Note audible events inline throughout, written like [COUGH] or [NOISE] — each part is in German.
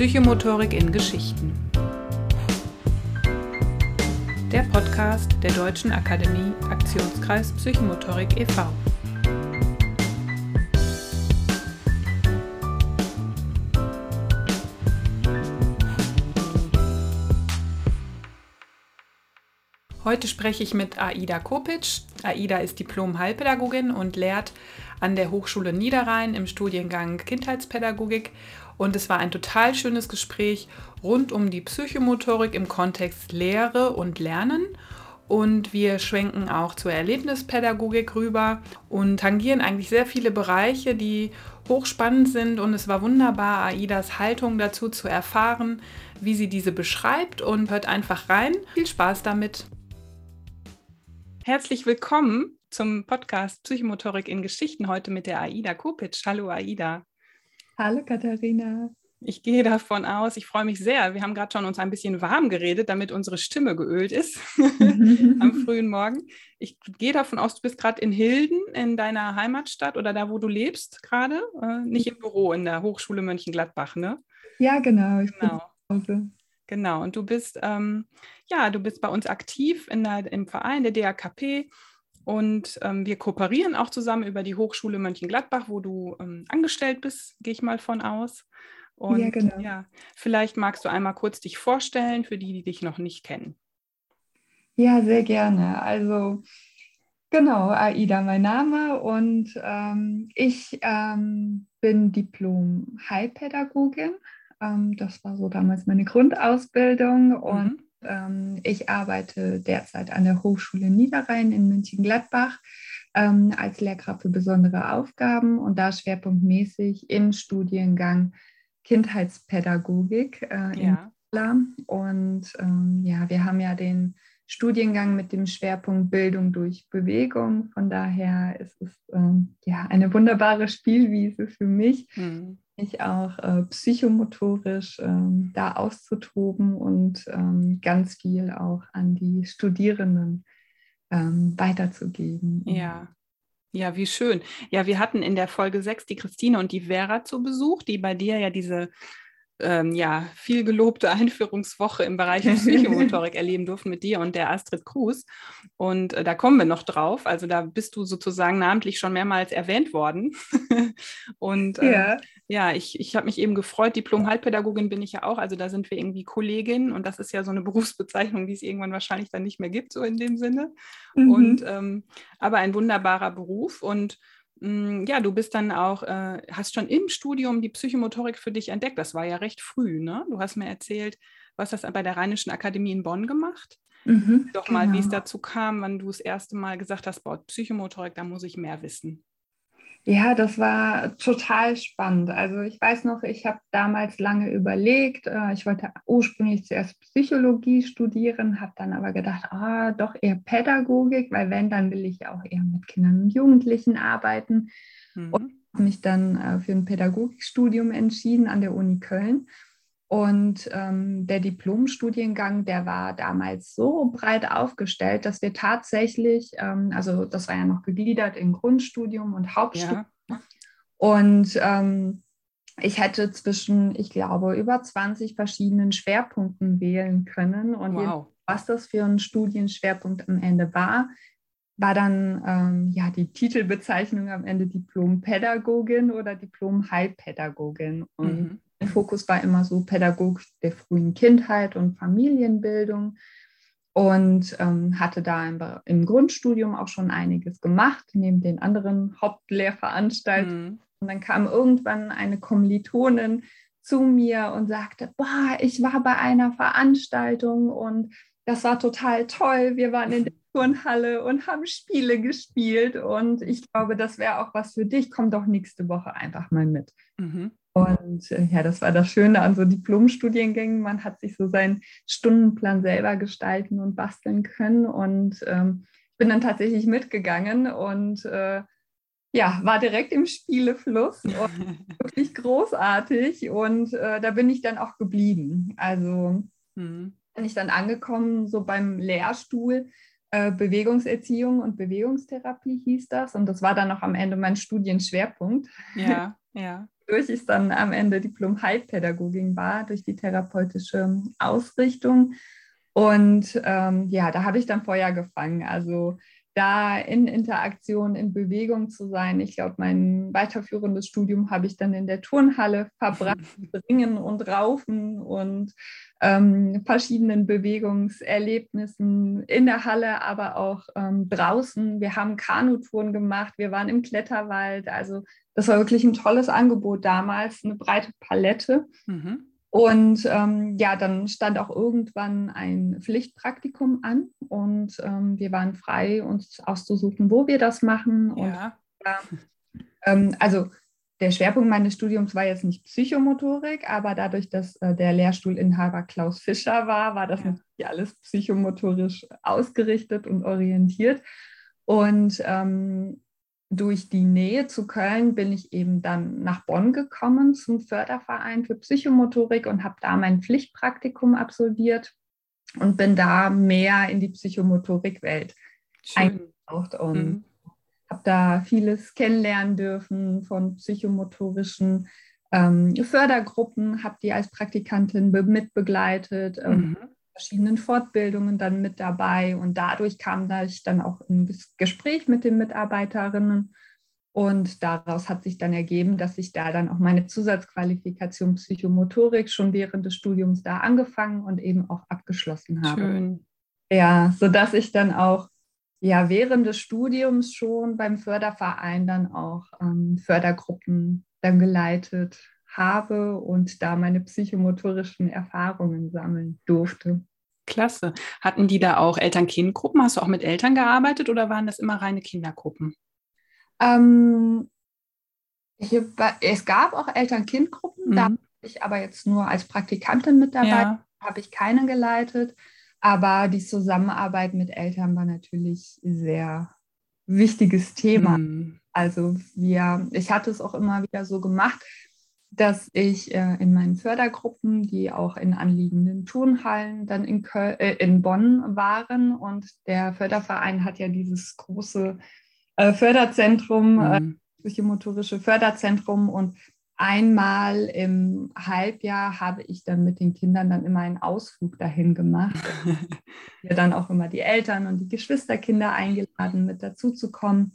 Psychomotorik in Geschichten. Der Podcast der Deutschen Akademie Aktionskreis Psychomotorik e.V. Heute spreche ich mit Aida Kopic. Aida ist Diplom-Heilpädagogin und lehrt an der Hochschule Niederrhein im Studiengang Kindheitspädagogik. Und es war ein total schönes Gespräch rund um die Psychomotorik im Kontext Lehre und Lernen. Und wir schwenken auch zur Erlebnispädagogik rüber und tangieren eigentlich sehr viele Bereiche, die hochspannend sind. Und es war wunderbar, Aidas Haltung dazu zu erfahren, wie sie diese beschreibt. Und hört einfach rein. Viel Spaß damit. Herzlich willkommen zum Podcast Psychomotorik in Geschichten heute mit der Aida Kopic. Hallo Aida. Hallo Katharina. Ich gehe davon aus, ich freue mich sehr. Wir haben gerade schon uns ein bisschen warm geredet, damit unsere Stimme geölt ist [LAUGHS] am frühen Morgen. Ich gehe davon aus, du bist gerade in Hilden, in deiner Heimatstadt oder da, wo du lebst gerade. Äh, nicht im Büro in der Hochschule Mönchengladbach, ne? Ja, genau. Genau. Genau, und du bist, ähm, ja, du bist bei uns aktiv in der, im Verein der DAKP und ähm, wir kooperieren auch zusammen über die Hochschule Mönchengladbach, wo du ähm, angestellt bist, gehe ich mal von aus. Und ja, genau. ja, vielleicht magst du einmal kurz dich vorstellen für die, die dich noch nicht kennen. Ja, sehr gerne. Also genau, Aida mein Name und ähm, ich ähm, bin Diplom-Heilpädagogin ähm, das war so damals meine Grundausbildung mhm. und ich arbeite derzeit an der Hochschule Niederrhein in München-Gladbach ähm, als Lehrkraft für besondere Aufgaben und da schwerpunktmäßig im Studiengang Kindheitspädagogik äh, ja. Und ähm, ja, wir haben ja den Studiengang mit dem Schwerpunkt Bildung durch Bewegung. Von daher ist es ähm, ja eine wunderbare Spielwiese für mich, mhm mich auch äh, psychomotorisch ähm, da auszutoben und ähm, ganz viel auch an die Studierenden ähm, weiterzugeben. Ja. Ja, wie schön. Ja, wir hatten in der Folge 6 die Christine und die Vera zu Besuch, die bei dir ja diese ähm, ja, viel gelobte [LAUGHS] Einführungswoche im Bereich Psychomotorik erleben durften mit dir und der Astrid Cruz. Und äh, da kommen wir noch drauf. Also da bist du sozusagen namentlich schon mehrmals erwähnt worden. [LAUGHS] und äh, ja. ja, ich, ich habe mich eben gefreut. Diplom-Heilpädagogin bin ich ja auch. Also da sind wir irgendwie Kollegin und das ist ja so eine Berufsbezeichnung, die es irgendwann wahrscheinlich dann nicht mehr gibt, so in dem Sinne. Mhm. Und ähm, aber ein wunderbarer Beruf und ja, du bist dann auch, äh, hast schon im Studium die Psychomotorik für dich entdeckt. Das war ja recht früh, ne? Du hast mir erzählt, du hast das bei der Rheinischen Akademie in Bonn gemacht. Mhm, Doch mal, genau. wie es genau. dazu kam, wann du das erste Mal gesagt hast, boah, Psychomotorik, da muss ich mehr wissen. Ja, das war total spannend. Also ich weiß noch, ich habe damals lange überlegt. Äh, ich wollte ursprünglich zuerst Psychologie studieren, habe dann aber gedacht, ah, doch eher Pädagogik, weil wenn, dann will ich auch eher mit Kindern und Jugendlichen arbeiten. Mhm. Und habe mich dann äh, für ein Pädagogikstudium entschieden an der Uni Köln. Und ähm, der Diplomstudiengang, der war damals so breit aufgestellt, dass wir tatsächlich, ähm, also das war ja noch gegliedert in Grundstudium und Hauptstudium. Ja. Und ähm, ich hätte zwischen, ich glaube, über 20 verschiedenen Schwerpunkten wählen können. Und wow. was das für ein Studienschwerpunkt am Ende war, war dann ähm, ja die Titelbezeichnung am Ende Diplom-Pädagogin oder Diplom-Heilpädagogin. Und mhm Fokus war immer so Pädagogik der frühen Kindheit und Familienbildung und ähm, hatte da im, im, Grundstudium auch schon einiges gemacht, neben den anderen Hauptlehrveranstaltungen. Mhm. Und dann kam irgendwann eine Kommilitonin zu mir und sagte, boah, ich war bei einer Veranstaltung und das war total toll. Wir waren in der [LAUGHS] Turnhalle und haben Spiele gespielt und ich glaube, das wäre auch was für dich. Komm doch nächste Woche einfach mal mit. Mhm. Und äh, ja, das war das Schöne an so Diplomstudiengängen. Man hat sich so seinen Stundenplan selber gestalten und basteln können. Und ähm, bin dann tatsächlich mitgegangen und äh, ja, war direkt im Spielefluss und [LAUGHS] wirklich großartig. Und äh, da bin ich dann auch geblieben. Also mhm. bin ich dann angekommen, so beim Lehrstuhl. Äh, Bewegungserziehung und Bewegungstherapie hieß das. Und das war dann auch am Ende mein Studienschwerpunkt. Ja, [LAUGHS] ja wodurch ich dann am Ende Diplom-Heilpädagogin war, durch die therapeutische Ausrichtung. Und ähm, ja, da habe ich dann Feuer gefangen. Also da in Interaktion, in Bewegung zu sein. Ich glaube, mein weiterführendes Studium habe ich dann in der Turnhalle [LAUGHS] verbracht, Ringen und Raufen und ähm, verschiedenen Bewegungserlebnissen in der Halle, aber auch ähm, draußen. Wir haben Kanutouren gemacht, wir waren im Kletterwald. Also das war wirklich ein tolles Angebot damals, eine breite Palette. Mhm. Und ähm, ja, dann stand auch irgendwann ein Pflichtpraktikum an und ähm, wir waren frei, uns auszusuchen, wo wir das machen. Und, ja. ähm, also der Schwerpunkt meines Studiums war jetzt nicht Psychomotorik, aber dadurch, dass äh, der Lehrstuhlinhaber Klaus Fischer war, war das ja. natürlich alles psychomotorisch ausgerichtet und orientiert. Und ähm, durch die Nähe zu Köln bin ich eben dann nach Bonn gekommen zum Förderverein für Psychomotorik und habe da mein Pflichtpraktikum absolviert und bin da mehr in die Psychomotorikwelt eingetaucht und mhm. habe da vieles kennenlernen dürfen von psychomotorischen ähm, Fördergruppen, habe die als Praktikantin mitbegleitet. Ähm, mhm verschiedenen Fortbildungen dann mit dabei und dadurch kam da ich dann auch ein Gespräch mit den Mitarbeiterinnen und daraus hat sich dann ergeben, dass ich da dann auch meine Zusatzqualifikation Psychomotorik schon während des Studiums da angefangen und eben auch abgeschlossen habe. Schön. Ja, sodass ich dann auch ja während des Studiums schon beim Förderverein dann auch ähm, Fördergruppen dann geleitet habe und da meine psychomotorischen Erfahrungen sammeln durfte. Klasse. Hatten die da auch Eltern-Kind-Gruppen? Hast du auch mit Eltern gearbeitet oder waren das immer reine Kindergruppen? Ähm, hier, es gab auch Eltern-Kind-Gruppen, mhm. da bin ich aber jetzt nur als Praktikantin mit dabei, ja. habe ich keine geleitet. Aber die Zusammenarbeit mit Eltern war natürlich sehr wichtiges Thema. Mhm. Also wir, ich hatte es auch immer wieder so gemacht, dass ich äh, in meinen Fördergruppen, die auch in anliegenden Turnhallen dann in, Köl äh, in Bonn waren und der Förderverein hat ja dieses große äh, Förderzentrum, äh, mhm. psychomotorische Förderzentrum und einmal im Halbjahr habe ich dann mit den Kindern dann immer einen Ausflug dahin gemacht. [LAUGHS] Wir dann auch immer die Eltern und die Geschwisterkinder eingeladen, mit dazu zu kommen.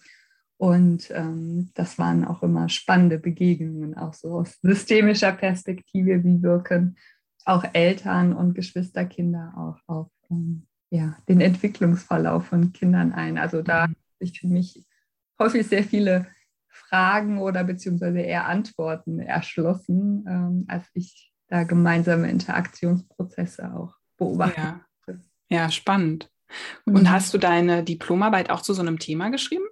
Und ähm, das waren auch immer spannende Begegnungen, auch so aus [LAUGHS] systemischer Perspektive, wie wirken auch Eltern und Geschwisterkinder auch auf ähm, ja, den Entwicklungsverlauf von Kindern ein. Also da mhm. sich für mich häufig sehr viele Fragen oder beziehungsweise eher Antworten erschlossen, ähm, als ich da gemeinsame Interaktionsprozesse auch beobachte. Ja, ja spannend. Und mhm. hast du deine Diplomarbeit auch zu so einem Thema geschrieben?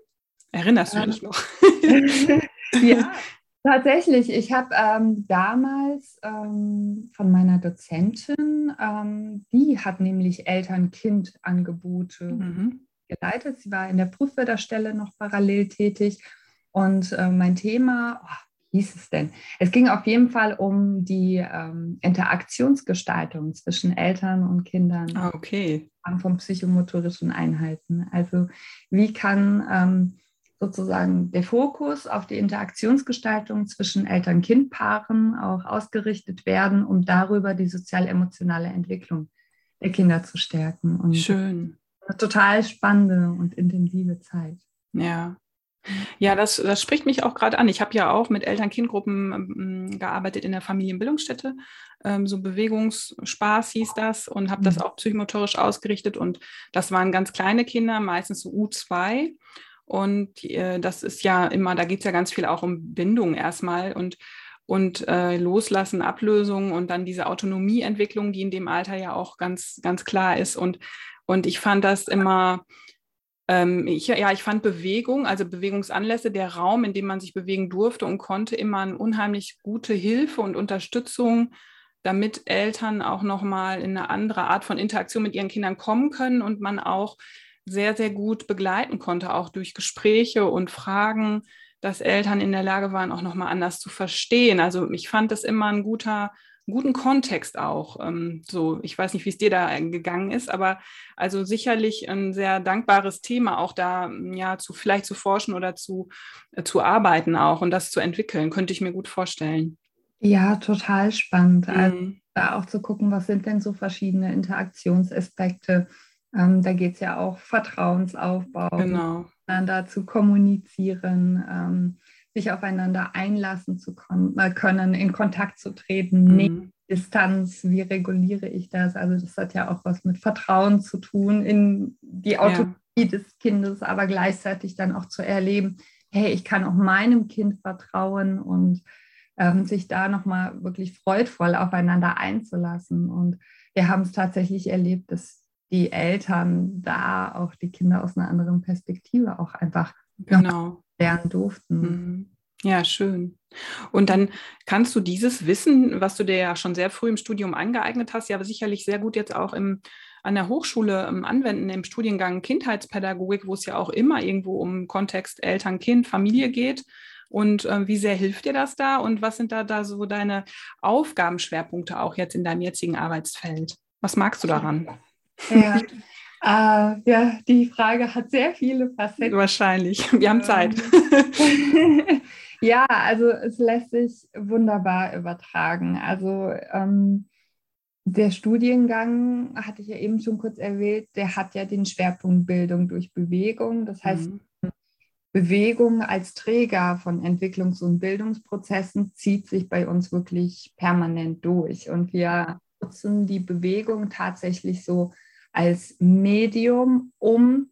Erinnerst du dich noch? [LAUGHS] ja, [LAUGHS] tatsächlich. Ich habe ähm, damals ähm, von meiner Dozentin, ähm, die hat nämlich Eltern-Kind-Angebote mhm. geleitet. Sie war in der Prüfwörterstelle noch parallel tätig. Und äh, mein Thema, oh, wie hieß es denn? Es ging auf jeden Fall um die ähm, Interaktionsgestaltung zwischen Eltern und Kindern. Ah, okay. Von psychomotorischen Einheiten. Also wie kann ähm, sozusagen der Fokus auf die Interaktionsgestaltung zwischen Eltern-Kind-Paaren auch ausgerichtet werden, um darüber die sozial-emotionale Entwicklung der Kinder zu stärken. Und Schön. Eine total spannende und intensive Zeit. Ja. Ja, das, das spricht mich auch gerade an. Ich habe ja auch mit Eltern-Kind-Gruppen ähm, gearbeitet in der Familienbildungsstätte. Ähm, so Bewegungsspaß hieß das und habe das mhm. auch psychomotorisch ausgerichtet. Und das waren ganz kleine Kinder, meistens so U2. Und äh, das ist ja immer, da geht es ja ganz viel auch um Bindung erstmal und, und äh, Loslassen, Ablösung und dann diese Autonomieentwicklung, die in dem Alter ja auch ganz, ganz klar ist. Und, und ich fand das immer, ähm, ich, ja, ich fand Bewegung, also Bewegungsanlässe, der Raum, in dem man sich bewegen durfte und konnte, immer eine unheimlich gute Hilfe und Unterstützung damit Eltern auch nochmal in eine andere Art von Interaktion mit ihren Kindern kommen können und man auch sehr, sehr gut begleiten konnte, auch durch Gespräche und Fragen, dass Eltern in der Lage waren, auch nochmal anders zu verstehen. Also ich fand das immer ein guter guten Kontext auch. Ähm, so, ich weiß nicht, wie es dir da gegangen ist, aber also sicherlich ein sehr dankbares Thema, auch da ja zu vielleicht zu forschen oder zu, äh, zu arbeiten auch und das zu entwickeln, könnte ich mir gut vorstellen. Ja, total spannend. Also mhm. Also da auch zu gucken, was sind denn so verschiedene Interaktionsaspekte. Ähm, da geht es ja auch Vertrauensaufbau, genau. miteinander zu kommunizieren, ähm, sich aufeinander einlassen zu äh, können, in Kontakt zu treten, mhm. nicht Distanz, wie reguliere ich das? Also das hat ja auch was mit Vertrauen zu tun in die Autonomie ja. des Kindes, aber gleichzeitig dann auch zu erleben, hey, ich kann auch meinem Kind vertrauen und ähm, sich da nochmal wirklich freudvoll aufeinander einzulassen. Und wir haben es tatsächlich erlebt, dass die Eltern da auch die Kinder aus einer anderen Perspektive auch einfach genau. lernen durften. Mhm. Ja, schön. Und dann kannst du dieses Wissen, was du dir ja schon sehr früh im Studium angeeignet hast, ja sicherlich sehr gut jetzt auch im, an der Hochschule um, anwenden, im Studiengang Kindheitspädagogik, wo es ja auch immer irgendwo um Kontext Eltern, Kind, Familie geht. Und äh, wie sehr hilft dir das da? Und was sind da, da so deine Aufgabenschwerpunkte auch jetzt in deinem jetzigen Arbeitsfeld? Was magst du daran? Ja, äh, ja die Frage hat sehr viele Facetten. Wahrscheinlich. Wir haben Zeit. Ähm, [LAUGHS] ja, also es lässt sich wunderbar übertragen. Also ähm, der Studiengang, hatte ich ja eben schon kurz erwähnt, der hat ja den Schwerpunkt Bildung durch Bewegung. Das heißt, mhm. Bewegung als Träger von Entwicklungs- und Bildungsprozessen zieht sich bei uns wirklich permanent durch. Und wir nutzen die Bewegung tatsächlich so als Medium, um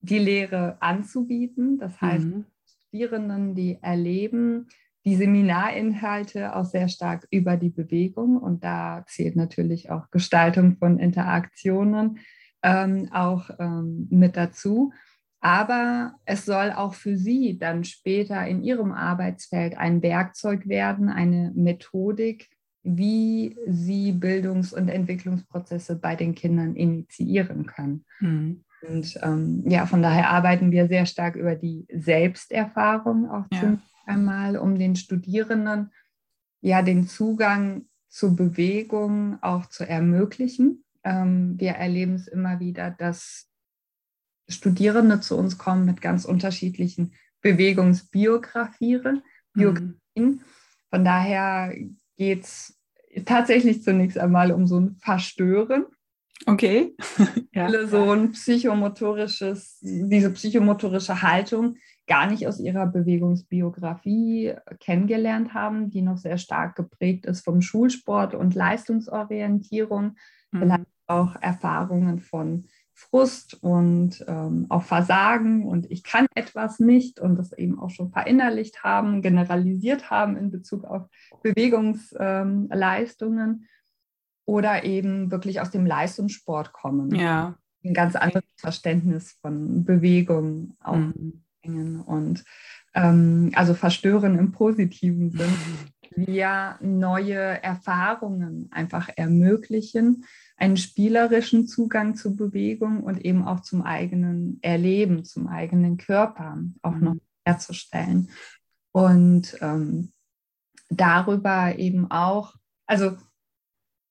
die Lehre anzubieten. Das heißt, mhm. Studierenden, die erleben die Seminarinhalte auch sehr stark über die Bewegung. Und da zählt natürlich auch Gestaltung von Interaktionen ähm, auch ähm, mit dazu. Aber es soll auch für Sie dann später in Ihrem Arbeitsfeld ein Werkzeug werden, eine Methodik, wie Sie Bildungs- und Entwicklungsprozesse bei den Kindern initiieren können. Mhm. Und ähm, ja, von daher arbeiten wir sehr stark über die Selbsterfahrung auch ja. einmal, um den Studierenden ja den Zugang zur Bewegung auch zu ermöglichen. Ähm, wir erleben es immer wieder, dass Studierende zu uns kommen mit ganz unterschiedlichen Bewegungsbiografien. Mhm. Von daher geht es tatsächlich zunächst einmal um so ein Verstören. Okay. [LAUGHS] ja. So ein psychomotorisches, diese psychomotorische Haltung gar nicht aus ihrer Bewegungsbiografie kennengelernt haben, die noch sehr stark geprägt ist vom Schulsport und Leistungsorientierung, mhm. vielleicht auch Erfahrungen von Frust und ähm, auch Versagen und ich kann etwas nicht und das eben auch schon verinnerlicht haben, generalisiert haben in Bezug auf Bewegungsleistungen ähm, oder eben wirklich aus dem Leistungssport kommen. Ja. Ein ganz anderes Verständnis von Bewegung auch mhm. und ähm, also verstören im positiven Sinn. [LAUGHS] Wir neue Erfahrungen einfach ermöglichen einen spielerischen Zugang zur Bewegung und eben auch zum eigenen Erleben, zum eigenen Körper auch noch mhm. herzustellen. Und ähm, darüber eben auch, also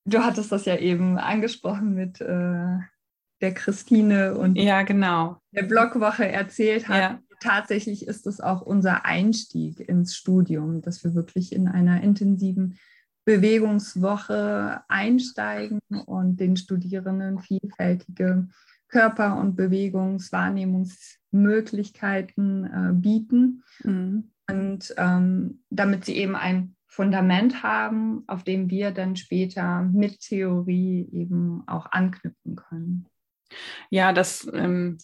du hattest das ja eben angesprochen mit äh, der Christine und ja, genau. der Blogwoche erzählt hat. Ja. Tatsächlich ist es auch unser Einstieg ins Studium, dass wir wirklich in einer intensiven Bewegungswoche einsteigen und den Studierenden vielfältige Körper- und Bewegungswahrnehmungsmöglichkeiten äh, bieten. Mhm. Und ähm, damit sie eben ein Fundament haben, auf dem wir dann später mit Theorie eben auch anknüpfen können. Ja, das ähm,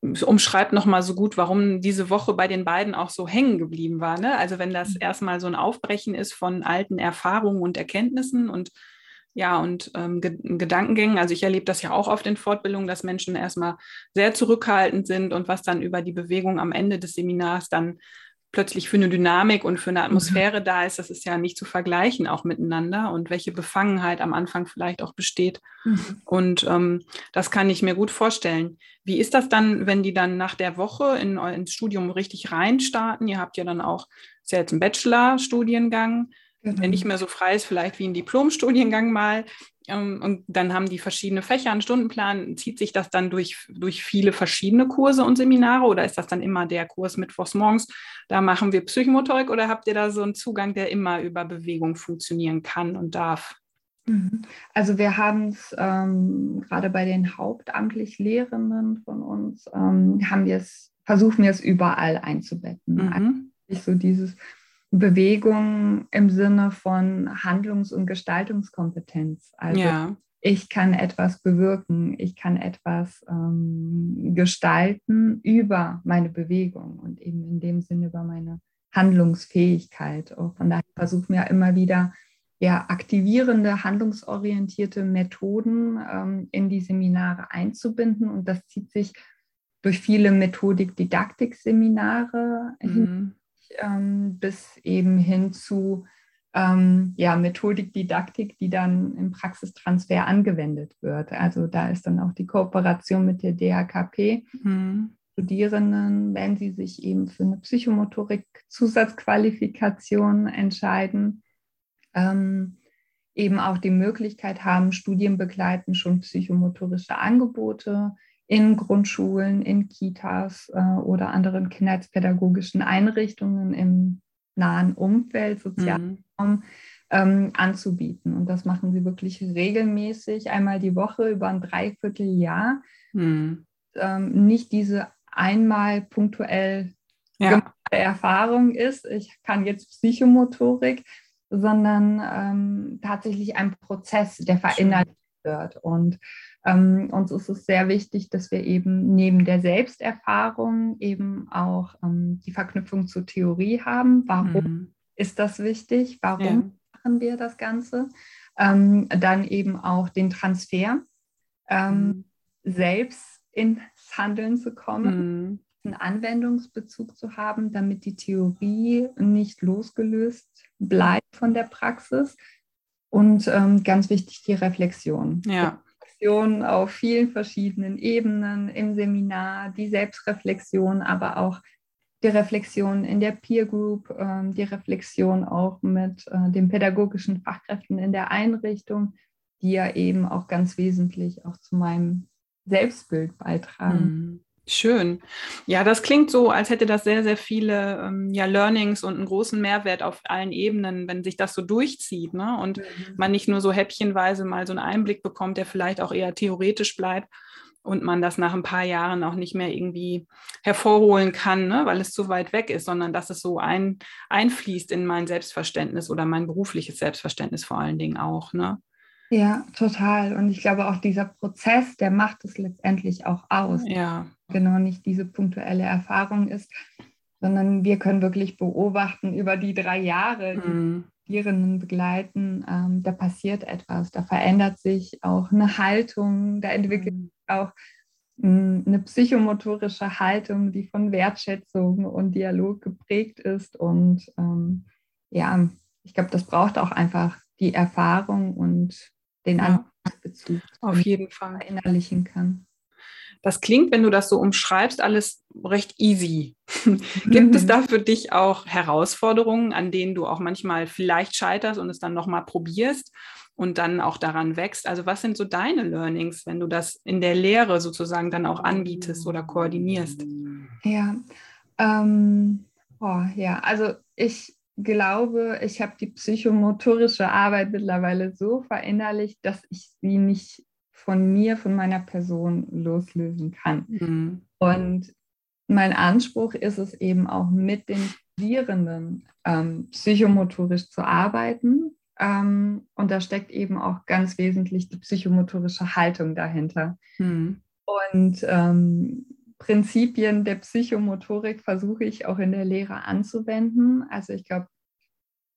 umschreibt nochmal so gut, warum diese Woche bei den beiden auch so hängen geblieben war. Ne? Also wenn das mhm. erstmal so ein Aufbrechen ist von alten Erfahrungen und Erkenntnissen und ja, und ähm, Gedankengängen. Also ich erlebe das ja auch oft in Fortbildungen, dass Menschen erstmal sehr zurückhaltend sind und was dann über die Bewegung am Ende des Seminars dann plötzlich für eine Dynamik und für eine Atmosphäre mhm. da ist, das ist ja nicht zu vergleichen auch miteinander und welche Befangenheit am Anfang vielleicht auch besteht. Mhm. Und ähm, das kann ich mir gut vorstellen. Wie ist das dann, wenn die dann nach der Woche in, ins Studium richtig reinstarten? Ihr habt ja dann auch, ist ja jetzt ein Bachelor-Studiengang. genau. der nicht mehr so frei ist, vielleicht wie ein Diplomstudiengang mal. Ähm, und dann haben die verschiedene Fächer, einen Stundenplan. Zieht sich das dann durch, durch viele verschiedene Kurse und Seminare oder ist das dann immer der Kurs mittwochs morgens? Da machen wir Psychomotorik oder habt ihr da so einen Zugang, der immer über Bewegung funktionieren kann und darf? Mhm. Also wir haben es ähm, gerade bei den hauptamtlich Lehrenden von uns, ähm, haben wir es, versuchen wir es überall einzubetten. Mhm. Also so dieses Bewegung im Sinne von Handlungs- und Gestaltungskompetenz. Also ja. ich kann etwas bewirken, ich kann etwas ähm, gestalten über meine Bewegung und eben in dem Sinne über meine Handlungsfähigkeit. Und von daher versuchen wir immer wieder ja, aktivierende, handlungsorientierte Methoden ähm, in die Seminare einzubinden. Und das zieht sich durch viele Methodik-Didaktik-Seminare mhm. Ähm, bis eben hin zu ähm, ja, Methodik, Didaktik, die dann im Praxistransfer angewendet wird. Also da ist dann auch die Kooperation mit der DHKP. Mhm. Studierenden, wenn sie sich eben für eine Psychomotorik-Zusatzqualifikation entscheiden, ähm, eben auch die Möglichkeit haben, studienbegleitend schon psychomotorische Angebote in Grundschulen, in Kitas äh, oder anderen kindheitspädagogischen Einrichtungen im nahen Umfeld, Sozialraum, mhm. ähm, anzubieten. Und das machen sie wirklich regelmäßig, einmal die Woche über ein Dreivierteljahr. Mhm. Ähm, nicht diese einmal punktuell ja. Erfahrung ist, ich kann jetzt Psychomotorik, sondern ähm, tatsächlich ein Prozess, der verinnerlicht wird. Und ähm, uns ist es sehr wichtig, dass wir eben neben der Selbsterfahrung eben auch ähm, die Verknüpfung zur Theorie haben. Warum mhm. ist das wichtig? Warum ja. machen wir das Ganze? Ähm, dann eben auch den Transfer, ähm, mhm. selbst ins Handeln zu kommen. Mhm einen Anwendungsbezug zu haben, damit die Theorie nicht losgelöst bleibt von der Praxis. Und ähm, ganz wichtig, die Reflexion. Ja. Reflexion auf vielen verschiedenen Ebenen im Seminar, die Selbstreflexion, aber auch die Reflexion in der Peer Group, äh, die Reflexion auch mit äh, den pädagogischen Fachkräften in der Einrichtung, die ja eben auch ganz wesentlich auch zu meinem Selbstbild beitragen. Schön. Ja, das klingt so, als hätte das sehr, sehr viele ähm, ja, Learnings und einen großen Mehrwert auf allen Ebenen, wenn sich das so durchzieht ne? und mhm. man nicht nur so häppchenweise mal so einen Einblick bekommt, der vielleicht auch eher theoretisch bleibt und man das nach ein paar Jahren auch nicht mehr irgendwie hervorholen kann, ne? weil es zu weit weg ist, sondern dass es so ein, einfließt in mein Selbstverständnis oder mein berufliches Selbstverständnis vor allen Dingen auch. Ne? Ja, total. Und ich glaube auch dieser Prozess, der macht es letztendlich auch aus. Ja. Genau, nicht diese punktuelle Erfahrung ist, sondern wir können wirklich beobachten über die drei Jahre, die mhm. Studierenden begleiten, ähm, da passiert etwas, da verändert sich auch eine Haltung, da entwickelt mhm. sich auch mh, hm, eine psychomotorische Haltung, die von Wertschätzung und Dialog geprägt ist. Und ähm, ja, ich glaube, das braucht auch einfach die Erfahrung und den ja. Anwendungsbezug auf jeden Fall verinnerlichen kann. Das klingt, wenn du das so umschreibst, alles recht easy. [LAUGHS] Gibt es da für dich auch Herausforderungen, an denen du auch manchmal vielleicht scheiterst und es dann nochmal probierst und dann auch daran wächst? Also was sind so deine Learnings, wenn du das in der Lehre sozusagen dann auch anbietest oder koordinierst? Ja, ähm, oh, ja, also ich glaube, ich habe die psychomotorische Arbeit mittlerweile so verinnerlicht, dass ich sie nicht von mir, von meiner Person loslösen kann. Mhm. Und mein Anspruch ist es eben auch mit den Studierenden ähm, psychomotorisch zu arbeiten. Ähm, und da steckt eben auch ganz wesentlich die psychomotorische Haltung dahinter. Mhm. Und ähm, Prinzipien der Psychomotorik versuche ich auch in der Lehre anzuwenden. Also ich glaube,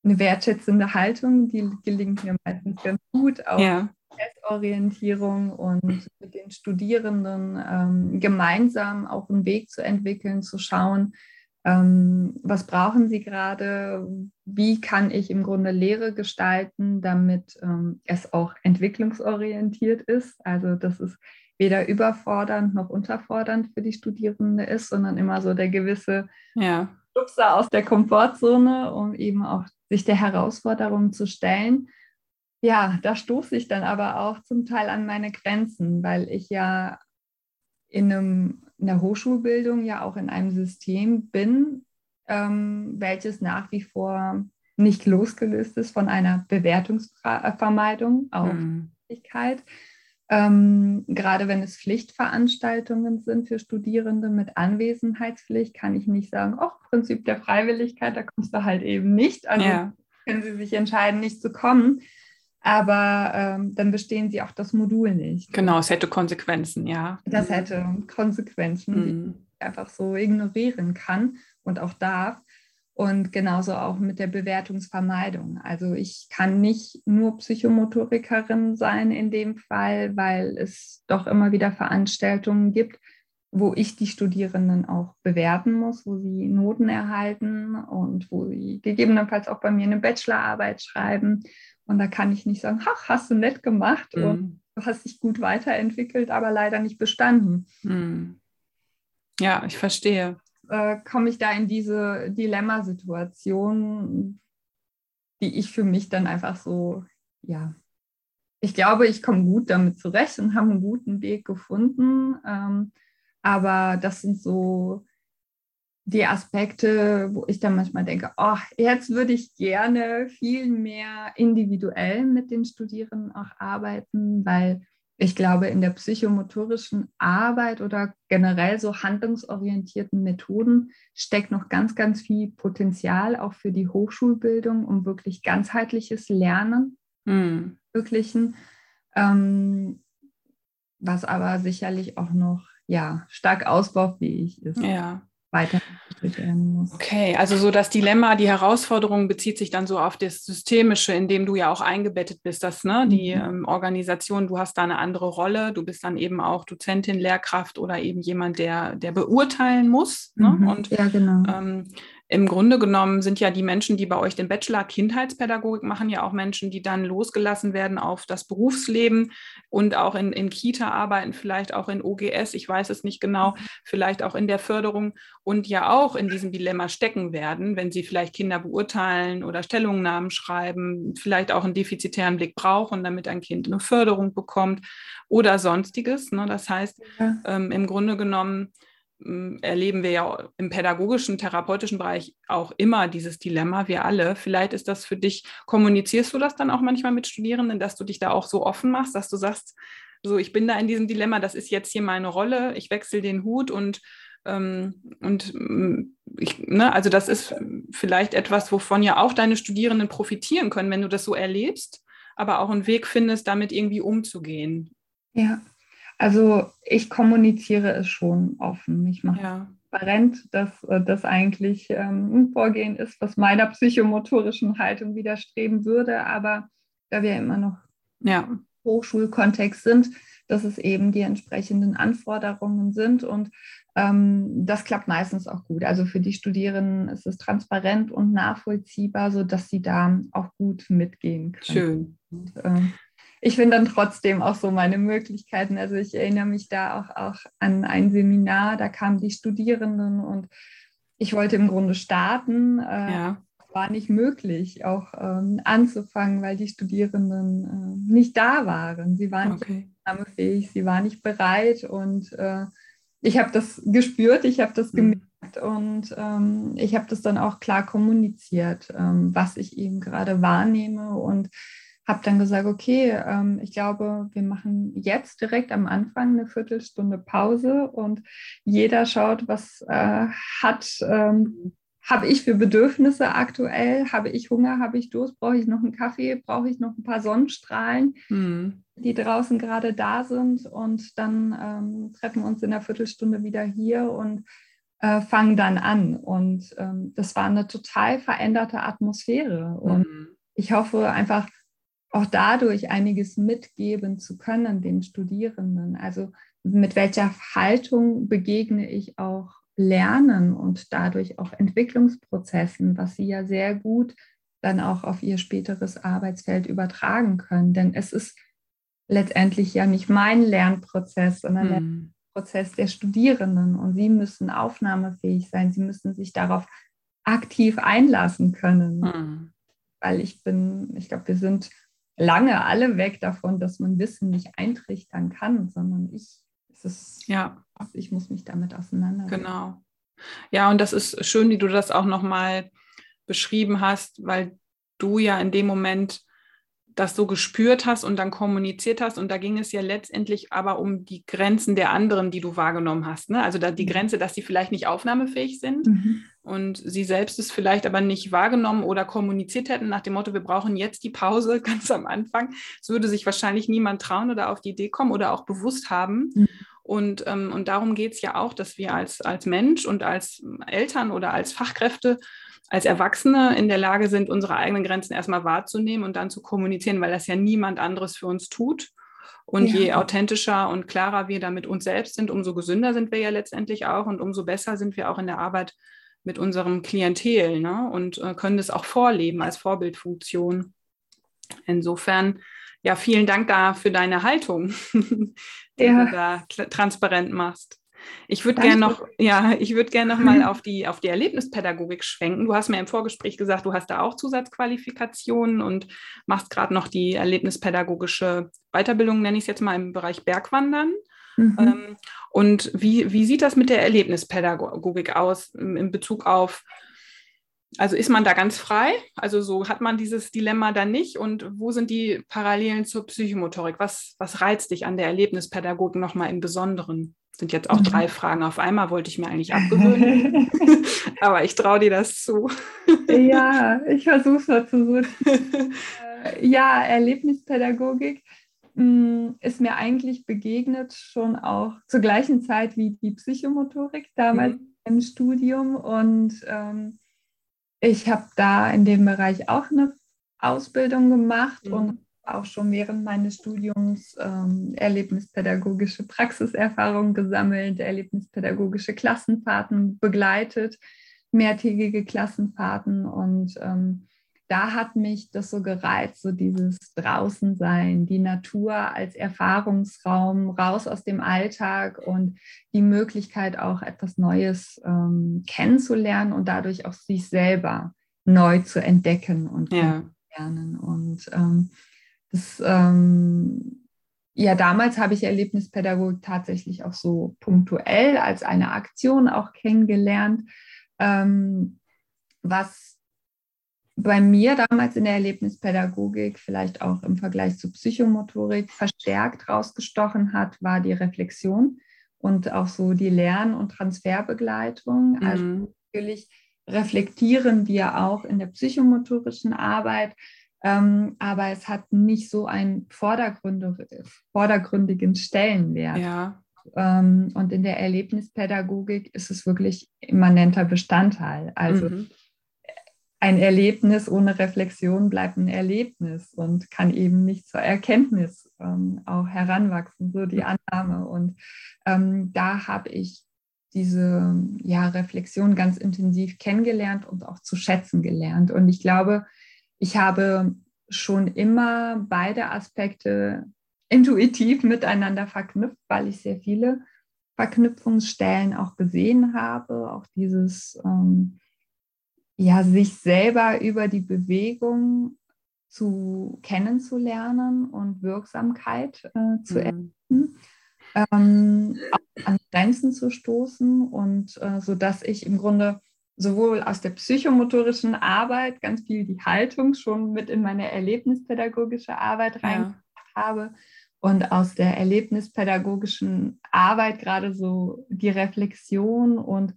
eine wertschätzende Haltung, die gelingt mir meistens ganz gut, auch ja. Testorientierung und mit den Studierenden ähm, gemeinsam auch einen Weg zu entwickeln, zu schauen, ähm, was brauchen sie gerade, wie kann ich im Grunde Lehre gestalten, damit ähm, es auch entwicklungsorientiert ist. Also das ist weder überfordernd noch unterfordernd für die Studierende ist, sondern immer so der gewisse ja. Stupser aus der Komfortzone, um eben auch sich der Herausforderung zu stellen. Ja, da stoße ich dann aber auch zum Teil an meine Grenzen, weil ich ja in, einem, in der Hochschulbildung ja auch in einem System bin, ähm, welches nach wie vor nicht losgelöst ist von einer Bewertungsvermeidung auf mhm. Ähm, gerade wenn es Pflichtveranstaltungen sind für Studierende mit Anwesenheitspflicht, kann ich nicht sagen, oh, Prinzip der Freiwilligkeit, da kommst du halt eben nicht. Also ja. können sie sich entscheiden, nicht zu kommen. Aber ähm, dann bestehen sie auch das Modul nicht. Genau, es hätte Konsequenzen, ja. Das hätte Konsequenzen, mhm. die ich einfach so ignorieren kann und auch darf. Und genauso auch mit der Bewertungsvermeidung. Also ich kann nicht nur Psychomotorikerin sein in dem Fall, weil es doch immer wieder Veranstaltungen gibt, wo ich die Studierenden auch bewerten muss, wo sie Noten erhalten und wo sie gegebenenfalls auch bei mir eine Bachelorarbeit schreiben. Und da kann ich nicht sagen, ach, hast du nett gemacht mhm. und du hast dich gut weiterentwickelt, aber leider nicht bestanden. Mhm. Ja, ich verstehe äh, komme ich da in diese Dilemmasituation, die ich für mich dann einfach so, ja, ich glaube, ich komme gut damit zurecht und habe einen guten Weg gefunden. Ähm, aber das sind so die Aspekte, wo ich dann manchmal denke, oh, jetzt würde ich gerne viel mehr individuell mit den Studierenden auch arbeiten, weil ich glaube, in der psychomotorischen Arbeit oder generell so handlungsorientierten Methoden steckt noch ganz, ganz viel Potenzial auch für die Hochschulbildung, um wirklich ganzheitliches Lernen mhm. ermöglichen, ähm, was aber sicherlich auch noch ja, stark ausbaufähig ist. Ja weiterentwickelt werden muss. Okay, also so das Dilemma, die Herausforderung bezieht sich dann so auf das Systemische, in dem du ja auch eingebettet bist, dass ne, die mhm. ähm, Organisation, du hast da eine andere Rolle, du bist dann eben auch Dozentin, Lehrkraft oder eben jemand, der, der beurteilen muss. Ne? Mhm. Und ja, genau. Ähm, im Grunde genommen sind ja die Menschen, die bei euch den Bachelor Kindheitspädagogik machen, ja auch Menschen, die dann losgelassen werden auf das Berufsleben und auch in, in Kita arbeiten, vielleicht auch in OGS, ich weiß es nicht genau, vielleicht auch in der Förderung und ja auch in diesem Dilemma stecken werden, wenn sie vielleicht Kinder beurteilen oder Stellungnahmen schreiben, vielleicht auch einen defizitären Blick brauchen, damit ein Kind eine Förderung bekommt oder sonstiges. Ne? Das heißt, ja. ähm, im Grunde genommen, erleben wir ja im pädagogischen, therapeutischen Bereich auch immer dieses Dilemma, wir alle. Vielleicht ist das für dich, kommunizierst du das dann auch manchmal mit Studierenden, dass du dich da auch so offen machst, dass du sagst, so ich bin da in diesem Dilemma, das ist jetzt hier meine Rolle, ich wechsle den Hut und ähm, und ich, ne, also das ist vielleicht etwas, wovon ja auch deine Studierenden profitieren können, wenn du das so erlebst, aber auch einen Weg findest, damit irgendwie umzugehen. Ja, also ich kommuniziere es schon offen. Ich mache ja. transparent, dass äh, das eigentlich ähm, ein Vorgehen ist, was meiner psychomotorischen Haltung widerstreben würde. Aber da wir immer noch ja. Hochschulkontext sind, dass es eben die entsprechenden Anforderungen sind. Und ähm, das klappt meistens auch gut. Also für die Studierenden ist es transparent und nachvollziehbar, sodass sie da auch gut mitgehen können. Schön. Und, äh, ich finde dann trotzdem auch so meine Möglichkeiten. Also ich erinnere mich da auch, auch an ein Seminar, da kamen die Studierenden und ich wollte im Grunde starten. Äh, ja. War nicht möglich, auch ähm, anzufangen, weil die Studierenden äh, nicht da waren. Sie waren okay. nicht sie waren nicht bereit und äh, ich habe das gespürt, ich habe das mhm. gemerkt und ähm, ich habe das dann auch klar kommuniziert, ähm, was ich eben gerade wahrnehme und habe dann gesagt, okay, ähm, ich glaube, wir machen jetzt direkt am Anfang eine Viertelstunde Pause und jeder schaut, was äh, hat, ähm, habe ich für Bedürfnisse aktuell, habe ich Hunger, habe ich Durst, brauche ich noch einen Kaffee, brauche ich noch ein paar Sonnenstrahlen, mhm. die draußen gerade da sind und dann ähm, treffen wir uns in der Viertelstunde wieder hier und äh, fangen dann an. Und ähm, das war eine total veränderte Atmosphäre. Und mhm. ich hoffe einfach, auch dadurch einiges mitgeben zu können den Studierenden. Also mit welcher Haltung begegne ich auch Lernen und dadurch auch Entwicklungsprozessen, was sie ja sehr gut dann auch auf ihr späteres Arbeitsfeld übertragen können. Denn es ist letztendlich ja nicht mein Lernprozess, sondern der hm. Prozess der Studierenden. Und sie müssen aufnahmefähig sein. Sie müssen sich darauf aktiv einlassen können. Mhm. Weil ich bin, ich glaube, wir sind lange alle weg davon, dass man Wissen nicht eintrichtern kann, sondern ich, es ist, ja. ich muss mich damit auseinandersetzen. Genau. Ja, und das ist schön, wie du das auch nochmal beschrieben hast, weil du ja in dem Moment das so gespürt hast und dann kommuniziert hast. Und da ging es ja letztendlich aber um die Grenzen der anderen, die du wahrgenommen hast. Ne? Also da die mhm. Grenze, dass sie vielleicht nicht aufnahmefähig sind mhm. und sie selbst es vielleicht aber nicht wahrgenommen oder kommuniziert hätten nach dem Motto, wir brauchen jetzt die Pause [LAUGHS] ganz am Anfang. Es würde sich wahrscheinlich niemand trauen oder auf die Idee kommen oder auch bewusst haben. Mhm. Und, ähm, und darum geht es ja auch, dass wir als, als Mensch und als Eltern oder als Fachkräfte als Erwachsene in der Lage sind, unsere eigenen Grenzen erstmal wahrzunehmen und dann zu kommunizieren, weil das ja niemand anderes für uns tut. Und ja. je authentischer und klarer wir da mit uns selbst sind, umso gesünder sind wir ja letztendlich auch und umso besser sind wir auch in der Arbeit mit unserem Klientel ne? und äh, können das auch vorleben als Vorbildfunktion. Insofern, ja, vielen Dank da für deine Haltung, [LAUGHS] die ja. du da transparent machst. Ich würde gerne noch, ja, ich würde gerne noch mal auf die, auf die Erlebnispädagogik schwenken. Du hast mir im Vorgespräch gesagt, du hast da auch Zusatzqualifikationen und machst gerade noch die erlebnispädagogische Weiterbildung, nenne ich es jetzt mal im Bereich Bergwandern. Mhm. Ähm, und wie, wie sieht das mit der Erlebnispädagogik aus in Bezug auf also ist man da ganz frei? Also so hat man dieses Dilemma dann nicht? Und wo sind die Parallelen zur Psychomotorik? Was, was reizt dich an der Erlebnispädagogik nochmal im Besonderen? Sind jetzt auch mhm. drei Fragen auf einmal, wollte ich mir eigentlich abgewöhnen. [LAUGHS] Aber ich traue dir das zu. ja, ich versuche es mal zu suchen. ja, Erlebnispädagogik mm, ist mir eigentlich begegnet schon auch zur gleichen Zeit wie die Psychomotorik damals mhm. im Studium. Und ähm, ich habe da in dem Bereich auch eine Ausbildung gemacht mhm. und auch schon während meines Studiums ähm, erlebnispädagogische Praxiserfahrungen gesammelt, erlebnispädagogische Klassenfahrten begleitet, mehrtägige Klassenfahrten. Und ähm, da hat mich das so gereizt, so dieses Draußensein, die Natur als Erfahrungsraum, raus aus dem Alltag und die Möglichkeit auch etwas Neues ähm, kennenzulernen und dadurch auch sich selber neu zu entdecken und ja. lernen. Und ähm, das, ähm, ja, damals habe ich Erlebnispädagogik tatsächlich auch so punktuell als eine Aktion auch kennengelernt, ähm, was bei mir damals in der Erlebnispädagogik vielleicht auch im Vergleich zu Psychomotorik verstärkt rausgestochen hat, war die Reflexion und auch so die Lern- und Transferbegleitung. Also mhm. Also natürlich reflektieren wir auch in der psychomotorischen Arbeit, ähm, aber es hat nicht so einen vordergründigen Stellenwert. Ja. Ähm, und in der Erlebnispädagogik ist es wirklich immanenter Bestandteil. Also mhm. Ein Erlebnis ohne Reflexion bleibt ein Erlebnis und kann eben nicht zur Erkenntnis ähm, auch heranwachsen, so die Annahme. Und ähm, da habe ich diese ja, Reflexion ganz intensiv kennengelernt und auch zu schätzen gelernt. Und ich glaube, ich habe schon immer beide Aspekte intuitiv miteinander verknüpft, weil ich sehr viele Verknüpfungsstellen auch gesehen habe. Auch dieses, ähm, ja, sich selber über die Bewegung zu kennenzulernen und Wirksamkeit äh, zu mhm. erleben, ähm, an Grenzen zu stoßen und äh, so dass ich im Grunde sowohl aus der psychomotorischen Arbeit ganz viel die Haltung schon mit in meine erlebnispädagogische Arbeit reingebracht ja. habe und aus der erlebnispädagogischen Arbeit gerade so die Reflexion und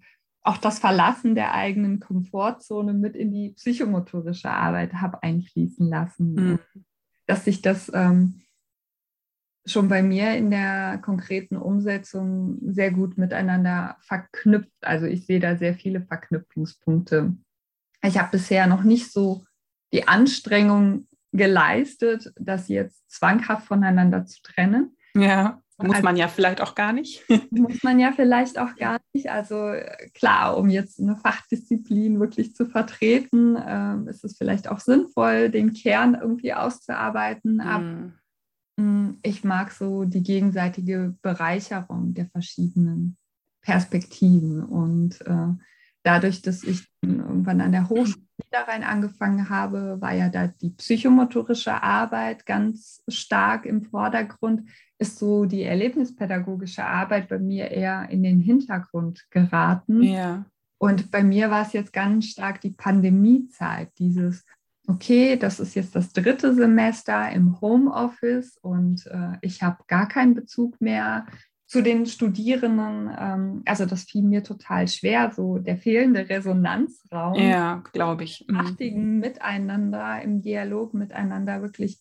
auch das Verlassen der eigenen Komfortzone mit in die psychomotorische Arbeit habe einfließen lassen. Mhm. Dass sich das ähm, schon bei mir in der konkreten Umsetzung sehr gut miteinander verknüpft. Also ich sehe da sehr viele Verknüpfungspunkte. Ich habe bisher noch nicht so die Anstrengung geleistet, das jetzt zwanghaft voneinander zu trennen. Ja, muss also, man ja vielleicht auch gar nicht. [LAUGHS] muss man ja vielleicht auch gar nicht. Also klar, um jetzt eine Fachdisziplin wirklich zu vertreten, äh, ist es vielleicht auch sinnvoll, den Kern irgendwie auszuarbeiten. Mhm. Aber Mm, ich mag so die gegenseitige Bereicherung der verschiedenen Perspektiven. Und äh, dadurch, dass ich irgendwann an der Hochschule Niederrhein angefangen habe, war ja da die psychomotorische Arbeit ganz stark im Vordergrund, ist so die erlebnispädagogische Arbeit bei mir eher in den Hintergrund geraten. Ja. Und bei mir war es jetzt ganz stark die Pandemiezeit, dieses, okay, das ist jetzt das dritte Semester im Homeoffice und äh, ich habe gar keinen Bezug mehr zu den Studierenden, ähm, also das fiel mir total schwer, so der fehlende Resonanzraum. Ja, glaube ich. Mhm. Miteinander, im Dialog miteinander wirklich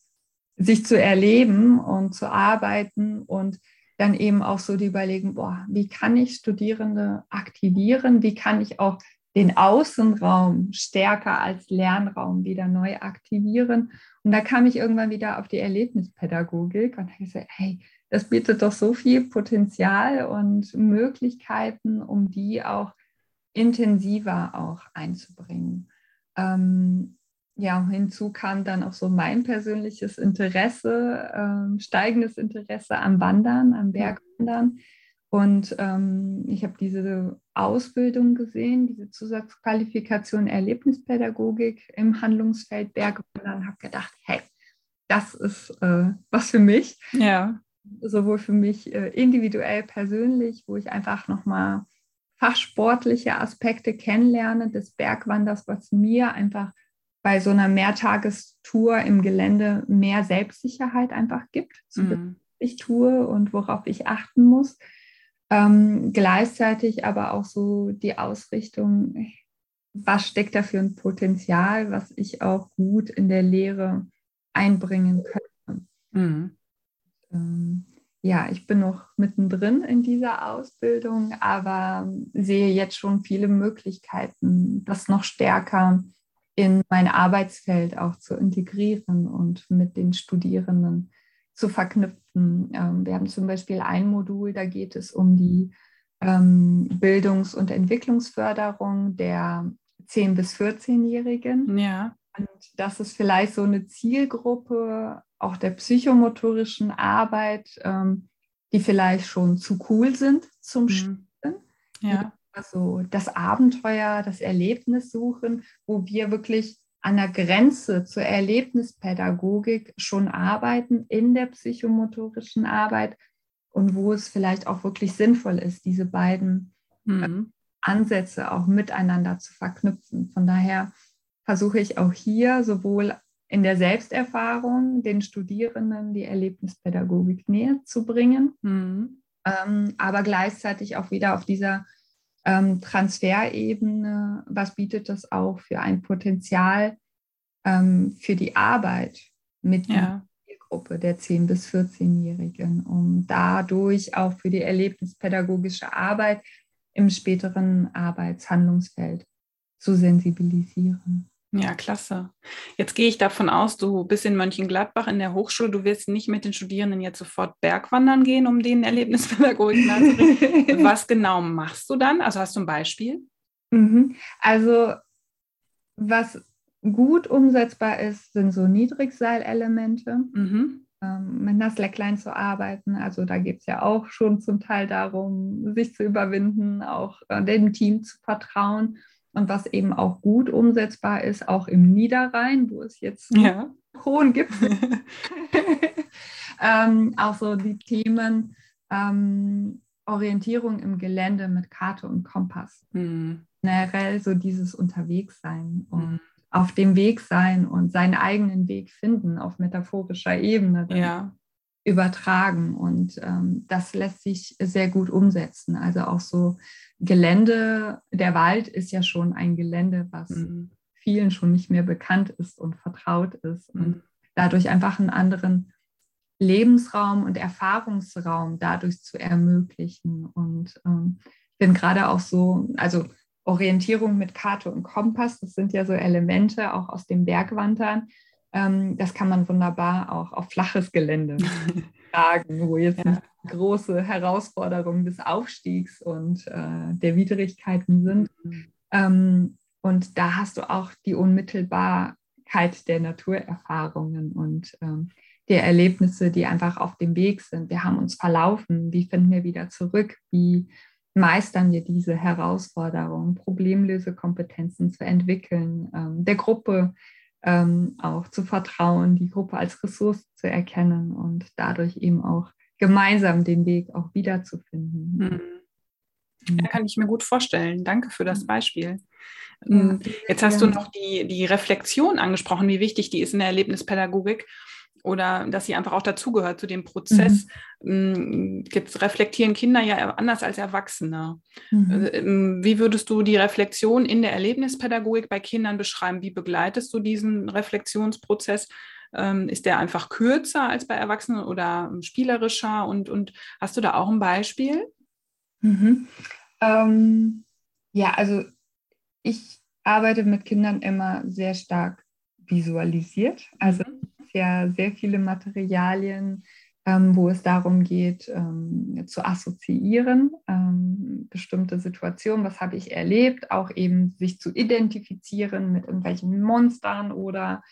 sich zu erleben und zu arbeiten und dann eben auch so die überlegen, boah, wie kann ich Studierende aktivieren? Wie kann ich auch den Außenraum stärker als Lernraum wieder neu aktivieren? Und da kam ich irgendwann wieder auf die Erlebnispädagogik und habe gesagt, hey, das bietet doch so viel Potenzial und Möglichkeiten, um die auch intensiver auch einzubringen. Ähm, ja, hinzu kam dann auch so mein persönliches Interesse, ähm, steigendes Interesse am Wandern, am Bergwandern. Und ähm, ich habe diese Ausbildung gesehen, diese Zusatzqualifikation Erlebnispädagogik im Handlungsfeld Bergwandern, habe gedacht, hey, das ist äh, was für mich. Ja sowohl für mich äh, individuell, persönlich, wo ich einfach nochmal fachsportliche Aspekte kennenlerne des Bergwanders, was mir einfach bei so einer Mehrtagestour im Gelände mehr Selbstsicherheit einfach gibt, zu mhm. ich tue und worauf ich achten muss. Ähm, gleichzeitig aber auch so die Ausrichtung, was steckt da für ein Potenzial, was ich auch gut in der Lehre einbringen könnte. Mhm ähm, ja, ich bin noch mittendrin in dieser Ausbildung, aber sehe jetzt schon viele Möglichkeiten, das noch stärker in mein Arbeitsfeld auch zu integrieren und mit den Studierenden zu verknüpfen. Ähm, wir haben zum Beispiel ein Modul, da geht es um die ähm, Bildungs- und Entwicklungsförderung der 10- bis 14-Jährigen. Ja. Und das ist vielleicht so eine Zielgruppe auch der psychomotorischen Arbeit, ähm, die vielleicht schon zu cool sind zum mhm. Spielen. Ja. Also das Abenteuer, das Erlebnis suchen, wo wir wirklich an der Grenze zur Erlebnispädagogik schon arbeiten in der psychomotorischen Arbeit und wo es vielleicht auch wirklich sinnvoll ist, diese beiden mhm. Ansätze auch miteinander zu verknüpfen. Von daher versuche ich auch hier sowohl in der Selbsterfahrung den Studierenden die Erlebnispädagogik näher zu bringen, mhm. ähm, aber gleichzeitig auch wieder auf dieser ähm, Transferebene, was bietet das auch für ein Potenzial ähm, für die Arbeit mit ja. der Gruppe der 10- bis 14-Jährigen, um dadurch auch für die erlebnispädagogische Arbeit im späteren Arbeitshandlungsfeld zu sensibilisieren. Ja, klasse. Jetzt gehe ich davon aus, du bist in Mönchengladbach in der Hochschule. Du wirst nicht mit den Studierenden jetzt sofort Bergwandern gehen, um denen Erlebnispädagogik nahezubringen. [LAUGHS] Was genau machst du dann? Also hast du ein Beispiel? Mhm. Also was gut umsetzbar ist, sind so Niedrigseilelemente. Mhm. Ähm, mit einer Slackline zu arbeiten. Also da geht es ja auch schon zum Teil darum, sich zu überwinden, auch äh, dem Team zu vertrauen und was eben auch gut umsetzbar ist, auch im Niederrhein, wo es jetzt ja. hohen gibt. [LAUGHS] [LAUGHS] ähm, auch so die Themen ähm, Orientierung im Gelände mit Karte und Kompass. Mhm. Generell so dieses Unterwegssein und mhm. auf dem Weg sein und seinen eigenen Weg finden auf metaphorischer Ebene. Ja übertragen. Und ähm, das lässt sich sehr gut umsetzen. Also auch so Gelände, der Wald ist ja schon ein Gelände, was mhm. vielen schon nicht mehr bekannt ist und vertraut ist. Mhm. Und dadurch einfach einen anderen Lebensraum und Erfahrungsraum dadurch zu ermöglichen. Und ähm, ich bin gerade auch so, also Orientierung mit Karte und Kompass, das sind ja so Elemente auch aus dem Bergwandern ähm, das kann man wunderbar auch auf flaches Gelände [LAUGHS] tragen, wo jetzt ja. große Herausforderungen des Aufstiegs und äh, der Widrigkeiten sind. Mhm. Ähm, und da hast du auch die Unmittelbarkeit der Naturerfahrungen und ähm, der Erlebnisse, die einfach auf dem Weg sind. Wir haben uns verlaufen. Wie finden wir wieder zurück? Wie meistern wir diese Herausforderung, Problemlösekompetenzen zu entwickeln, ähm, der Gruppe ähm, auch zu vertrauen, die Gruppe als Ressource zu erkennen und dadurch eben auch gemeinsam den Weg auch wiederzufinden. Mhm. Ja, kann ich mir gut vorstellen. Danke für das Beispiel. Ja, Jetzt hast du noch die, die Reflexion angesprochen, wie wichtig die ist in der Erlebnispädagogik oder dass sie einfach auch dazugehört zu dem Prozess. Mhm. Jetzt reflektieren Kinder ja anders als Erwachsene. Mhm. Also, ähm, wie würdest du die Reflexion in der Erlebnispädagogik bei Kindern beschreiben? Wie begleitest du diesen Reflexionsprozess? Ähm, ist der einfach kürzer als bei Erwachsenen oder spielerischer? Und, und hast du da auch ein Beispiel? Mhm. Ähm, ja, also ich arbeite mit Kindern immer sehr stark visualisiert. Also mhm. ja sehr viele Materialien, ähm, wo es darum geht, ähm, zu assoziieren, ähm, bestimmte Situationen, was habe ich erlebt, auch eben sich zu identifizieren mit irgendwelchen Monstern oder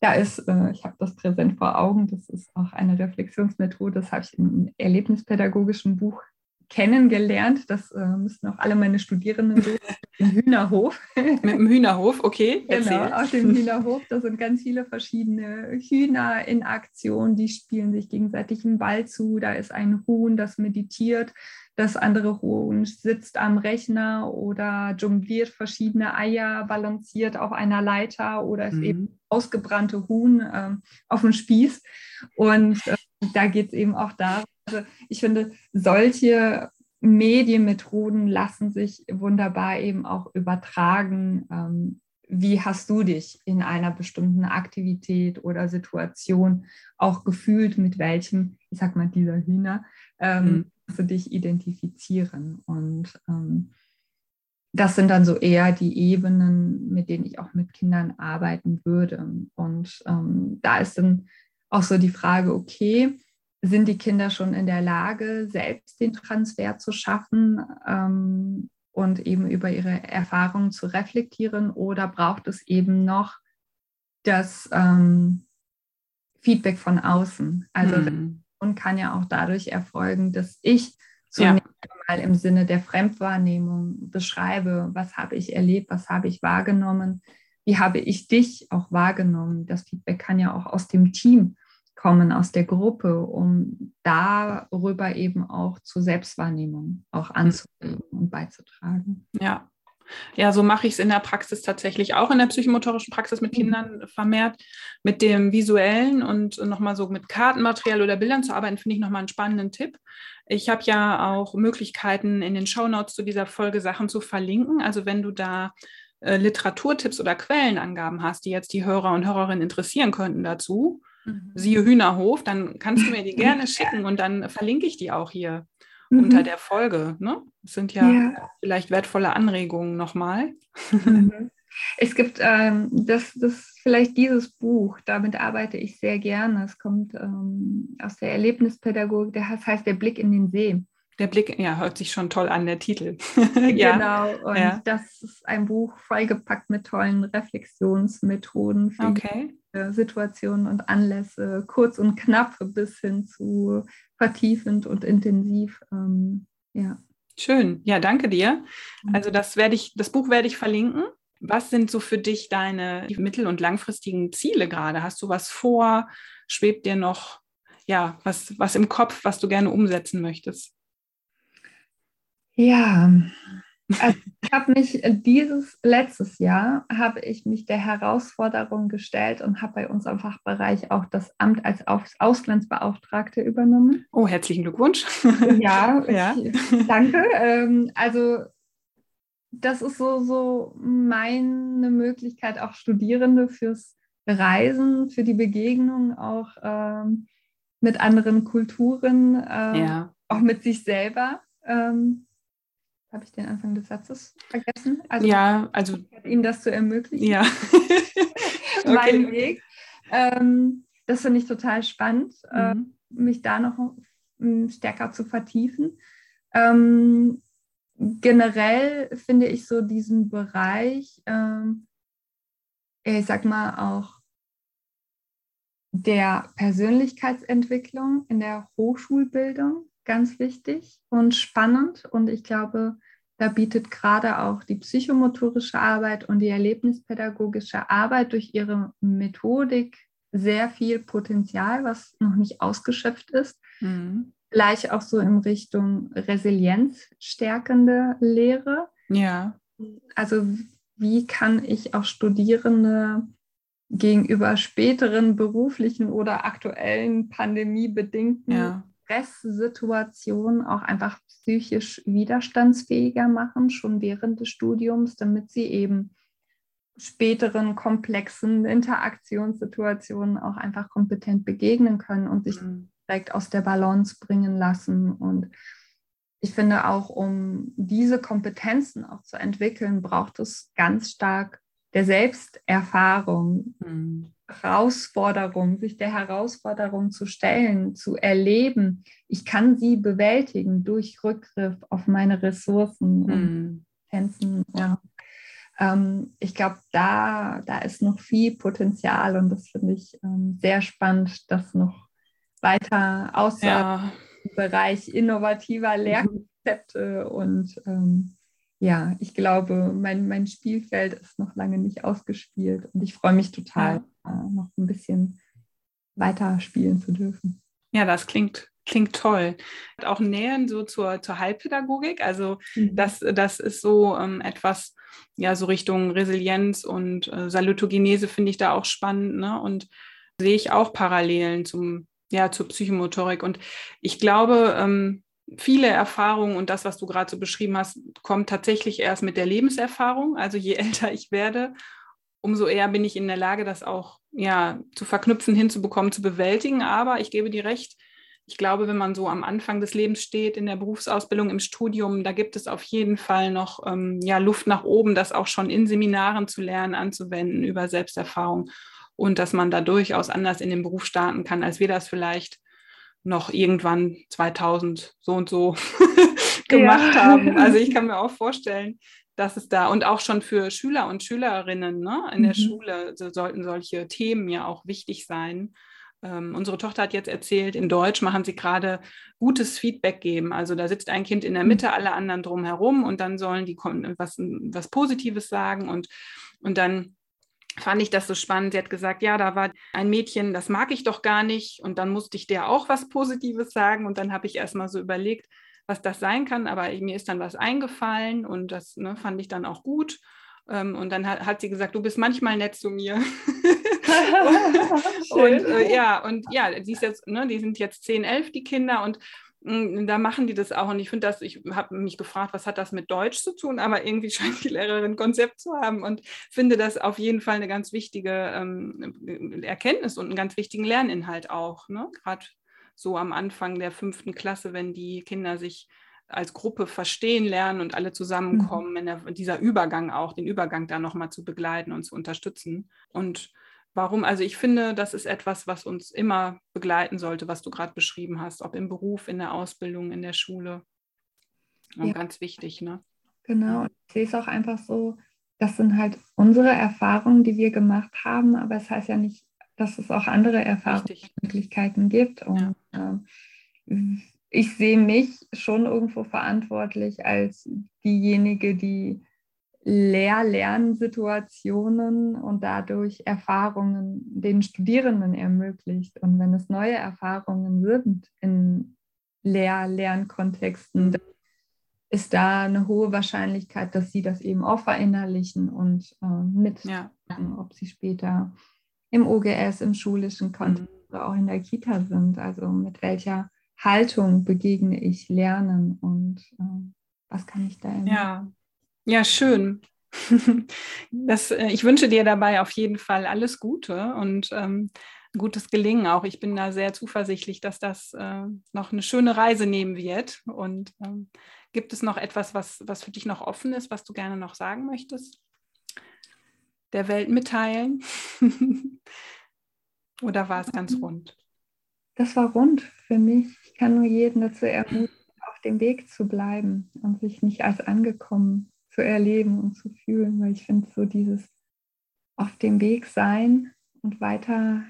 da ist, äh, ich habe das präsent vor Augen, das ist auch eine Reflexionsmethode, das habe ich im erlebnispädagogischen Buch kennengelernt. Das äh, müssen auch alle meine Studierenden so [LAUGHS] im Hühnerhof. Mit dem Hühnerhof, okay. [LAUGHS] Genau, auf dem [LAUGHS] Hühnerhof. Da sind ganz viele verschiedene Hühner in Aktion, die spielen sich gegenseitig einen Ball zu. Da ist ein Huhn, das meditiert. Das andere Huhn sitzt am Rechner oder jongliert verschiedene Eier, balanciert auf einer Leiter oder ist mhm. eben ausgebrannte Huhn äh, auf dem Spieß. Und äh, da geht es eben auch darum, also ich finde, solche Medienmethoden lassen sich wunderbar eben auch übertragen. Ähm, wie hast du dich in einer bestimmten Aktivität oder Situation auch gefühlt, mit welchem, ich sag mal, dieser Hühner, ähm, mhm. du dich identifizieren? Und ähm, das sind dann so eher die Ebenen, mit denen ich auch mit Kindern arbeiten würde. Und ähm, da ist dann auch so die Frage, okay, sind die Kinder schon in der Lage, selbst den Transfer zu schaffen ähm, und eben über ihre Erfahrungen zu reflektieren oder braucht es eben noch das ähm, Feedback von außen? Also mhm. und kann ja auch dadurch erfolgen, dass ich zunächst ja. mal im Sinne der Fremdwahrnehmung beschreibe, was habe ich erlebt, was habe ich wahrgenommen, wie habe ich dich auch wahrgenommen. Das Feedback kann ja auch aus dem Team kommen aus der Gruppe, um darüber eben auch zur Selbstwahrnehmung auch mhm. anzuregen und beizutragen. Ja. Ja, so mache ich es in der Praxis tatsächlich auch, in der psychomotorischen Praxis mit mhm. Kindern vermehrt. Mit dem visuellen und nochmal so mit Kartenmaterial oder Bildern zu arbeiten, finde ich nochmal einen spannenden Tipp. Ich habe ja auch Möglichkeiten, in den Shownotes zu dieser Folge Sachen zu verlinken. Also wenn du da äh, Literaturtipps oder Quellenangaben hast, die jetzt die Hörer und Hörerinnen interessieren könnten dazu, mhm. siehe Hühnerhof, dann kannst du mir die [LAUGHS] gerne schicken und dann verlinke ich die auch hier mhm. unter der Folge. Ne? Das sind ja, ja. vielleicht wertvolle Anregungen nochmal. Mhm. [LAUGHS] Es gibt ähm, das, das vielleicht dieses Buch, damit arbeite ich sehr gerne. Es kommt ähm, aus der Erlebnispädagogik, das heißt Der Blick in den See. Der Blick, ja, hört sich schon toll an, der Titel. [LAUGHS] ja. Genau, und ja. das ist ein Buch vollgepackt mit tollen Reflexionsmethoden für okay. Situationen und Anlässe, kurz und knapp bis hin zu vertiefend und intensiv. Ähm, ja. Schön, ja, danke dir. Mhm. Also das werde ich, das Buch werde ich verlinken. Was sind so für dich deine mittel- und langfristigen Ziele gerade? Hast du was vor? Schwebt dir noch ja, was, was im Kopf, was du gerne umsetzen möchtest? Ja, also ich habe mich äh, dieses letztes Jahr habe ich mich der Herausforderung gestellt und habe bei uns am Fachbereich auch das Amt als Auslandsbeauftragte übernommen. Oh, herzlichen Glückwunsch. [LAUGHS] Ja, [LAUGHS] ja. Ich, danke. Ähm, also das ist so, so meine Möglichkeit, auch Studierende fürs Reisen, für die Begegnung auch ähm, mit anderen Kulturen, ähm, ja. auch mit sich selber. Ähm, habe ich den Anfang des Satzes vergessen? Also, ja, also Ihnen das zu ermöglichen. Ja. [LAUGHS] mein okay. Weg. Ähm, das finde ich total spannend, äh, mhm. äh, mich da noch um, stärker zu vertiefen. Ähm, generell finde ich so diesen Bereich, ähm, ich sag mal auch der Persönlichkeitsentwicklung in der Hochschulbildung ganz wichtig und spannend. Und ich glaube, da bietet gerade auch die psychomotorische Arbeit und die erlebnispädagogische Arbeit durch ihre Methodik sehr viel Potenzial, was noch nicht ausgeschöpft ist. Mhm. Gleich auch so in Richtung resilienzstärkende Lehre. Ja. Also wie kann ich auch Studierende gegenüber späteren beruflichen oder aktuellen pandemiebedingten ja. Stresssituationen auch einfach psychisch widerstandsfähiger machen, schon während des Studiums, damit sie eben späteren komplexen Interaktionssituationen auch einfach kompetent begegnen können und sich mhm. direkt aus der Balance bringen lassen. Und ich finde auch, um diese Kompetenzen auch zu entwickeln, braucht es ganz stark der Selbsterfahrung, mhm. Herausforderung, sich der Herausforderung zu stellen, zu erleben. Ich kann sie bewältigen durch Rückgriff auf meine Ressourcen mhm. und Grenzen. Ja. Ähm, ich glaube, da, da ist noch viel Potenzial und das finde ich ähm, sehr spannend, das noch weiter außer ja. Bereich innovativer mhm. Lehrkonzepte und ähm, ja, ich glaube, mein, mein Spielfeld ist noch lange nicht ausgespielt und ich freue mich total, ja. Äh, noch ein bisschen weiter spielen zu dürfen. Ja, das klingt, klingt toll. Auch Nähern so zur, zur Heilpädagogik, also mhm. das, das ist so ähm, etwas, ja, so Richtung Resilienz und äh, Salutogenese finde ich da auch spannend ne? und sehe ich auch Parallelen zum, ja, zur Psychomotorik und ich glaube, ähm, viele Erfahrungen und das, was du gerade so beschrieben hast, kommt tatsächlich erst mit der Lebenserfahrung. Also je [LAUGHS] älter ich werde, umso eher bin ich in der Lage, das auch ja, zu verknüpfen, hinzubekommen, zu bewältigen. Aber ich gebe dir recht, ich glaube, wenn man so am Anfang des Lebens steht, in der Berufsausbildung, im Studium, da gibt es auf jeden Fall noch ähm, ja, Luft nach oben, das auch schon in Seminaren zu lernen, anzuwenden über Selbsterfahrung und dass man da durchaus anders in den Beruf starten kann, als wir das vielleicht noch irgendwann 2000 so und so [LAUGHS] gemacht ja. haben. Also ich kann mir auch vorstellen, dass es da und auch schon für Schüler und Schülerinnen ne, in mhm. der Schule so sollten solche Themen ja auch wichtig sein. Ähm, unsere Tochter hat jetzt erzählt, in Deutsch machen sie gerade gutes Feedback geben. Also da sitzt ein Kind in der mhm. Mitte, alle anderen drumherum und dann sollen die was, was Positives sagen und, und dann fand ich das so spannend. Sie hat gesagt, ja, da war ein Mädchen, das mag ich doch gar nicht. Und dann musste ich der auch was Positives sagen. Und dann habe ich erst mal so überlegt, was das sein kann. Aber mir ist dann was eingefallen und das ne, fand ich dann auch gut. Ähm, und dann hat, hat, sie gesagt, du bist manchmal nett zu mir. [LAUGHS] und äh, ja, und ja, die, ist jetzt, ne, die sind jetzt 10, 11, die Kinder. Und hm, da machen die das auch. Und ich finde das, ich habe mich gefragt, was hat das mit Deutsch zu tun? Aber irgendwie [LAUGHS] scheint die Lehrerin ein Konzept zu haben und finde das auf jeden Fall eine ganz wichtige ähm, Erkenntnis und einen ganz wichtigen Lerninhalt auch. Ne? Gerade so am Anfang der fünften Klasse, wenn die Kinder sich als Gruppe verstehen lernen und alle zusammenkommen, mhm. in der, dieser Übergang auch, den Übergang da nochmal zu begleiten und zu unterstützen. Und Warum? Also ich finde, das ist etwas, was uns immer begleiten sollte, was du gerade beschrieben hast, ob im Beruf, in der Ausbildung, in der Schule. Ja. Ganz wichtig, ne? Genau. Ich sehe es auch einfach so, das sind halt unsere Erfahrungen, die wir gemacht haben, aber es das heißt ja nicht, dass es auch andere Erfahrungsmöglichkeiten gibt. Und ja. äh, ich sehe mich schon irgendwo verantwortlich als diejenige, die Lehr-Lernsituationen und dadurch Erfahrungen den Studierenden ermöglicht. Und wenn es neue Erfahrungen sind in Lehr-Lernkontexten, ist da eine hohe Wahrscheinlichkeit, dass sie das eben auch verinnerlichen und äh, mit, ja. ob sie später im OGS, im schulischen Kontext mhm. oder auch in der Kita sind. Also mit welcher Haltung begegne ich Lernen und äh, was kann ich da Ja, ja, schön. [LAUGHS] Das, äh, ich wünsche dir dabei auf jeden Fall alles Gute und ähm, gutes Gelingen auch. Ich bin da sehr zuversichtlich, dass das äh, noch eine schöne Reise nehmen wird. Und ähm, gibt es noch etwas, was, was für dich noch offen ist, was du gerne noch sagen möchtest? Der Welt mitteilen? [LAUGHS] Oder war es ganz rund? Das war rund für mich. Ich kann nur jeden dazu ermutigen, auf dem Weg zu bleiben und sich nicht als angekommen zu erleben und zu fühlen, weil ich finde, so dieses auf dem Weg sein und weiter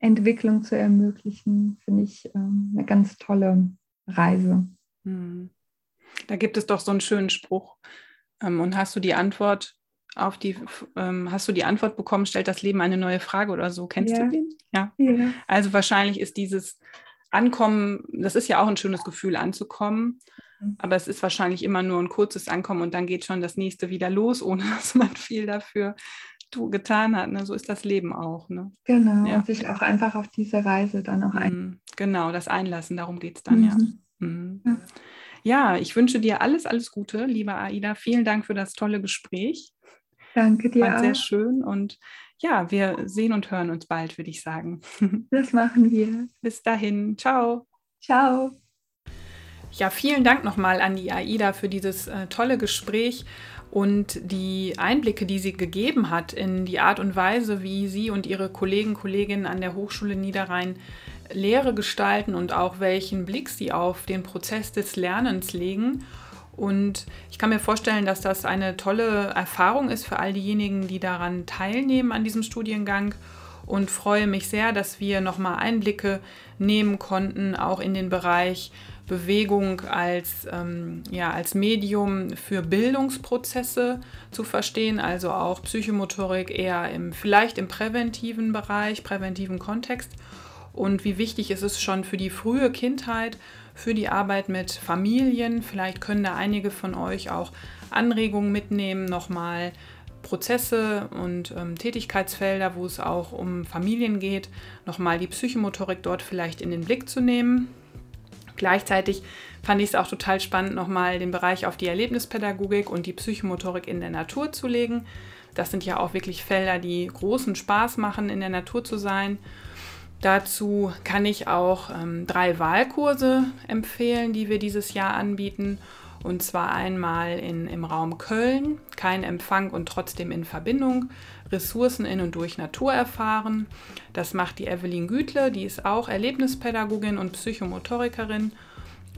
Entwicklung zu ermöglichen, finde ich ähm, eine ganz tolle Reise. Hm. Da gibt es doch so einen schönen Spruch. Ähm, und hast du die Antwort auf die, ähm, hast du die Antwort bekommen, stellt das Leben eine neue Frage oder so? Kennst ja. du den? Ja. ja. Also wahrscheinlich ist dieses Ankommen, das ist ja auch ein schönes Gefühl, anzukommen. Mhm. Aber es ist wahrscheinlich immer nur ein kurzes Ankommen und dann geht schon das nächste wieder los, ohne [LAUGHS] dass man viel dafür getan hat. Ne? So ist das Leben auch. Ne? Genau, ja. und sich auch einfach auf diese Reise dann auch ein. Mhm. Genau, das Einlassen, darum geht es dann, mhm. ja. Mhm. ja. Ja, ich wünsche dir alles, alles Gute, liebe Aida. Vielen Dank für das tolle Gespräch. Danke dir. War sehr schön und ja, wir sehen und hören uns bald, würde ich sagen. [LAUGHS] Das machen wir. Bis dahin. Ciao. Ciao. Ja, vielen Dank nochmal an die AIDA für dieses äh, tolle Gespräch und die Einblicke, die sie gegeben hat in die Art und Weise, wie sie und ihre Kollegen, Kolleginnen an der Hochschule Niederrhein Lehre gestalten und auch welchen Blick sie auf den Prozess des Lernens legen. Und ich kann mir vorstellen, dass das eine tolle Erfahrung ist für all diejenigen, die daran teilnehmen an diesem Studiengang. Und freue mich sehr, dass wir nochmal Einblicke nehmen konnten, auch in den Bereich Bewegung als, ähm, ja, als Medium für Bildungsprozesse zu verstehen, also auch Psychomotorik eher im, vielleicht im präventiven Bereich, präventiven Kontext. Und wie wichtig ist es schon für die frühe Kindheit, für die Arbeit mit Familien. Vielleicht können da einige von euch auch Anregungen mitnehmen, nochmal Prozesse und ähm, Tätigkeitsfelder, wo es auch um Familien geht, nochmal die Psychomotorik dort vielleicht in den Blick zu nehmen. Gleichzeitig fand ich es auch total spannend, nochmal den Bereich auf die Erlebnispädagogik und die Psychomotorik in der Natur zu legen. Das sind ja auch wirklich Felder, die großen Spaß machen, in der Natur zu sein. Dazu kann ich auch ähm, drei Wahlkurse empfehlen, die wir dieses Jahr anbieten. Und zwar einmal in, im Raum Köln, kein Empfang und trotzdem in Verbindung, Ressourcen in und durch Natur erfahren. Das macht die Evelyn Gütle, die ist auch Erlebnispädagogin und Psychomotorikerin.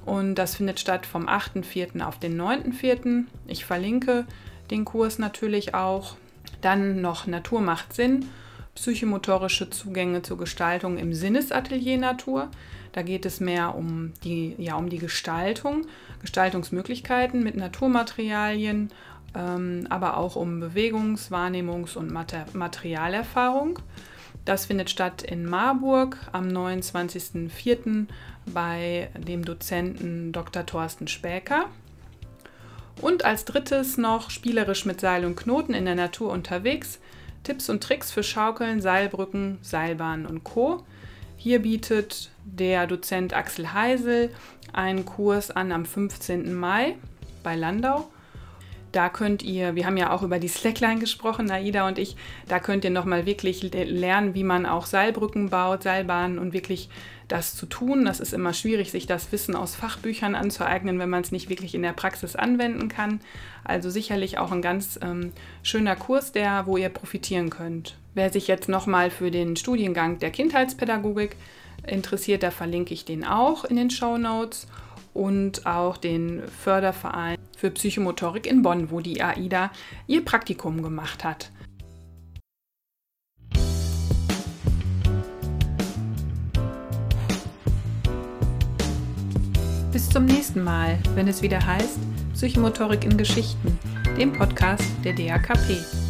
Und das findet statt vom 8.4. auf den 9.4. Ich verlinke den Kurs natürlich auch. Dann noch Natur macht Sinn psychomotorische Zugänge zur Gestaltung im Sinnesatelier Natur. Da geht es mehr um die, ja, um die Gestaltung, Gestaltungsmöglichkeiten mit Naturmaterialien, ähm, aber auch um Bewegungs-, Wahrnehmungs- und Mater Materialerfahrung. Das findet statt in Marburg am 29.04. bei dem Dozenten Dr. Thorsten Späker. Und als drittes noch spielerisch mit Seil und Knoten in der Natur unterwegs Tipps und Tricks für Schaukeln, Seilbrücken, Seilbahnen und Co. Hier bietet der Dozent Axel Heisel einen Kurs an am 15. Mai bei Landau. Da könnt ihr, wir haben ja auch über die Slackline gesprochen, Naida und ich, da könnt ihr nochmal wirklich lernen, wie man auch Seilbrücken baut, Seilbahnen und wirklich das zu tun. Das ist immer schwierig, sich das Wissen aus Fachbüchern anzueignen, wenn man es nicht wirklich in der Praxis anwenden kann. Also sicherlich auch ein ganz ähm, schöner Kurs, der, wo ihr profitieren könnt. Wer sich jetzt nochmal für den Studiengang der Kindheitspädagogik interessiert, da verlinke ich den auch in den Show Notes und auch den Förderverein für Psychomotorik in Bonn, wo die AIDA ihr Praktikum gemacht hat. Bis zum nächsten Mal, wenn es wieder heißt Psychomotorik in Geschichten, dem Podcast der DAKP.